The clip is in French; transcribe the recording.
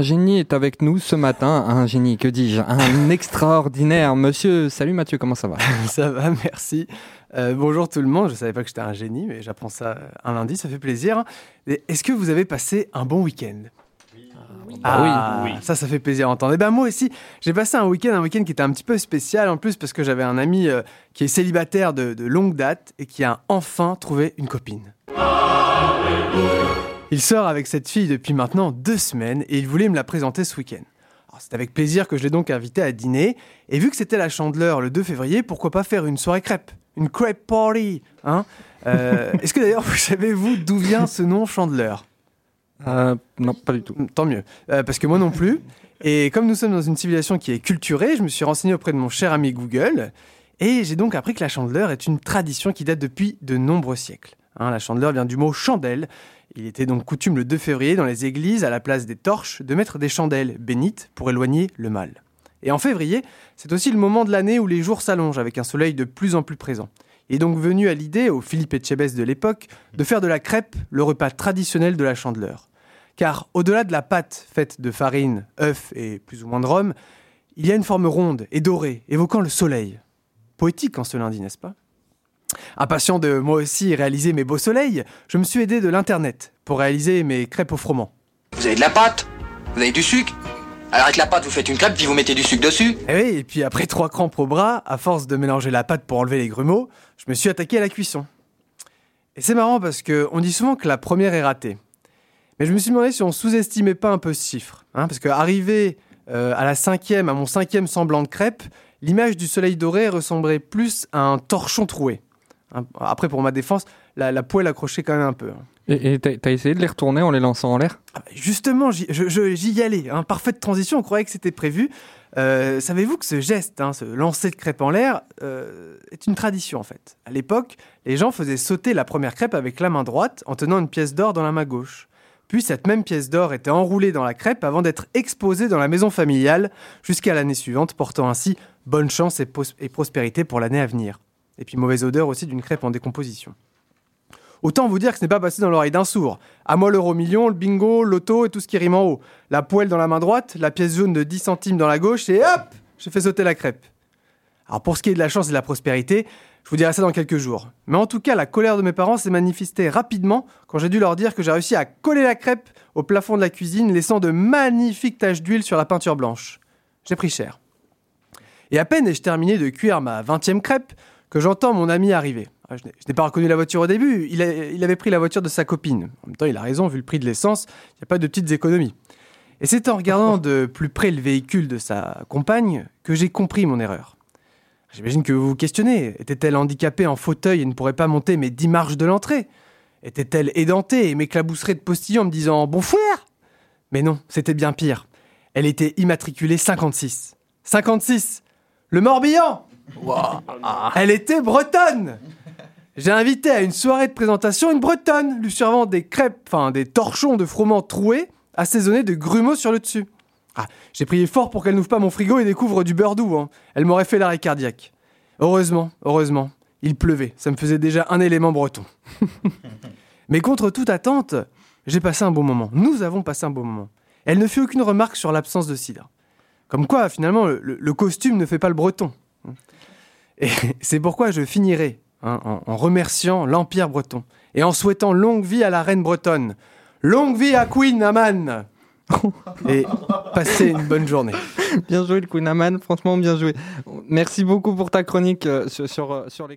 un génie est avec nous ce matin. Un génie, que dis-je? Un extraordinaire monsieur. Salut Mathieu, comment ça va? Ça va, merci. Euh, bonjour tout le monde. Je ne savais pas que j'étais un génie, mais j'apprends ça un lundi, ça fait plaisir. Est-ce que vous avez passé un bon week-end? Ah, oui. Ça, ça fait plaisir à entendre. Et ben moi aussi, j'ai passé un week-end, un week-end qui était un petit peu spécial en plus parce que j'avais un ami euh, qui est célibataire de, de, longue date et qui a enfin trouvé une copine. Il sort avec cette fille depuis maintenant deux semaines et il voulait me la présenter ce week-end. C'est avec plaisir que je l'ai donc invité à dîner. Et vu que c'était la chandeleur le 2 février, pourquoi pas faire une soirée crêpe Une crêpe party hein? Euh, Est-ce que d'ailleurs vous savez, vous, d'où vient ce nom chandeleur? Euh, Non, pas du tout. Tant mieux. Euh, parce que moi non plus. Et comme nous sommes dans une civilisation qui est culturée, je me suis renseigné auprès de mon cher ami Google. Et j'ai donc appris que la chandeleur est une tradition qui date depuis de nombreux siècles. Hein, la chandeleur vient du mot chandelle il était donc coutume le 2 février dans les églises, à la place des torches, de mettre des chandelles bénites pour éloigner le mal. Et en février, c'est aussi le moment de l'année où les jours s'allongent avec un soleil de plus en plus présent. Il est donc venu à l'idée, au Philippe Etchebest de l'époque, de faire de la crêpe le repas traditionnel de la chandeleur. Car au-delà de la pâte faite de farine, œufs et plus ou moins de rhum, il y a une forme ronde et dorée, évoquant le soleil. Poétique en ce lundi, n'est-ce pas? Impatient de moi aussi réaliser mes beaux soleils, je me suis aidé de l'internet pour réaliser mes crêpes au froment. Vous avez de la pâte Vous avez du sucre alors avec la pâte, vous faites une crêpe, puis vous mettez du sucre dessus Et eh oui, et puis après trois crampes au bras, à force de mélanger la pâte pour enlever les grumeaux, je me suis attaqué à la cuisson. Et c'est marrant parce qu'on dit souvent que la première est ratée. Mais je me suis demandé si on sous-estimait pas un peu ce chiffre. Hein, parce qu'arrivé euh, à la cinquième, à mon cinquième semblant de crêpe, l'image du soleil doré ressemblerait plus à un torchon troué. Hein, après, pour ma défense, la, poêle accrochait quand même un peu. Hein. Et t'as essayé de les retourner en les lançant en l'air? Ah bah, Justement, j'y y allais. Hein. Parfaite transition, on croyait que c'était prévu. Euh, savez-vous que ce geste, ce lancer de crêpe en l'air, euh, est une tradition en fait? À l'époque, les gens faisaient sauter la première crêpe avec la main droite en tenant une pièce d'or dans la main gauche. Puis cette même pièce d'or était enroulée dans la crêpe avant d'être exposée dans la maison familiale jusqu'à l'année suivante, portant ainsi bonne chance et prospérité pour l'année à venir. Et puis mauvaise odeur aussi d'une crêpe en décomposition. Autant vous dire que ce n'est pas passé dans l'oreille d'un sourd. À moi l'euro million, le bingo, l'auto et tout ce qui rime en haut. La poêle dans la main droite, la pièce jaune de 10 centimes dans la gauche et hop J'ai fait sauter la crêpe. Alors pour ce qui est de la chance et de la prospérité, je vous dirai ça dans quelques jours. Mais en tout cas, la colère de mes parents s'est manifestée rapidement quand j'ai dû leur dire que j'ai réussi à coller la crêpe au plafond de la cuisine, laissant de magnifiques taches d'huile sur la peinture blanche. J'ai pris cher. Et à peine ai-je terminé de cuire ma 20e crêpe que j'entends mon ami arriver. Ah, je n'ai pas reconnu la voiture au début, il, avait pris la voiture de sa copine. En même temps, il a raison, vu le prix de l'essence, il n'y a pas de petites économies. Et c'est en regardant de plus près le véhicule de sa compagne que j'ai compris mon erreur. J'imagine que vous vous questionnez. Était-elle handicapée en fauteuil et ne pourrait pas monter mes dix marches de l'entrée? Était-elle édentée et m'éclabousserait de postillon en me disant Bon frère Mais non, c'était bien pire. Elle était immatriculée 56. 56 Le Morbihan elle était bretonne J'ai invité à une soirée de présentation une bretonne, lui servant des crêpes, enfin des torchons de froment troués, assaisonnés de grumeaux sur le dessus. Ah, j'ai prié fort pour qu'elle n'ouvre pas mon frigo et découvre du beurre doux. Hein. Elle m'aurait fait l'arrêt cardiaque. Heureusement, heureusement, il pleuvait. Ça me faisait déjà un élément breton. Mais contre toute attente, j'ai passé un bon moment. Nous avons passé un bon moment. Elle ne fit aucune remarque sur l'absence de cidre. Comme quoi, finalement, le costume ne fait pas le breton. Et c'est pourquoi je finirai hein, en, remerciant l'Empire breton et en souhaitant longue vie à la reine bretonne. Longue vie à Queen Amman Et passez une bonne journée. Bien joué le Queen Amman, franchement bien joué. Merci beaucoup pour ta chronique euh, sur, sur, euh, sur les